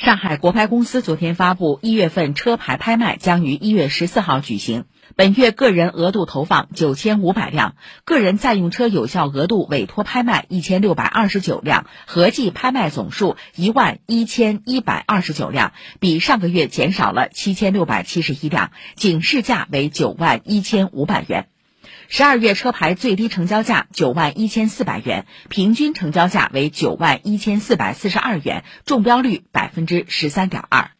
上海国拍公司昨天发布，一月份车牌拍卖将于一月十四号举行。本月个人额度投放九千五百辆，个人在用车有效额度委托拍卖一千六百二十九辆，合计拍卖总数一万一千一百二十九辆，比上个月减少了七千六百七十一辆，警示价为九万一千五百元。十二月车牌最低成交价九万一千四百元，平均成交价为九万一千四百四十二元，中标率百分之十三点二。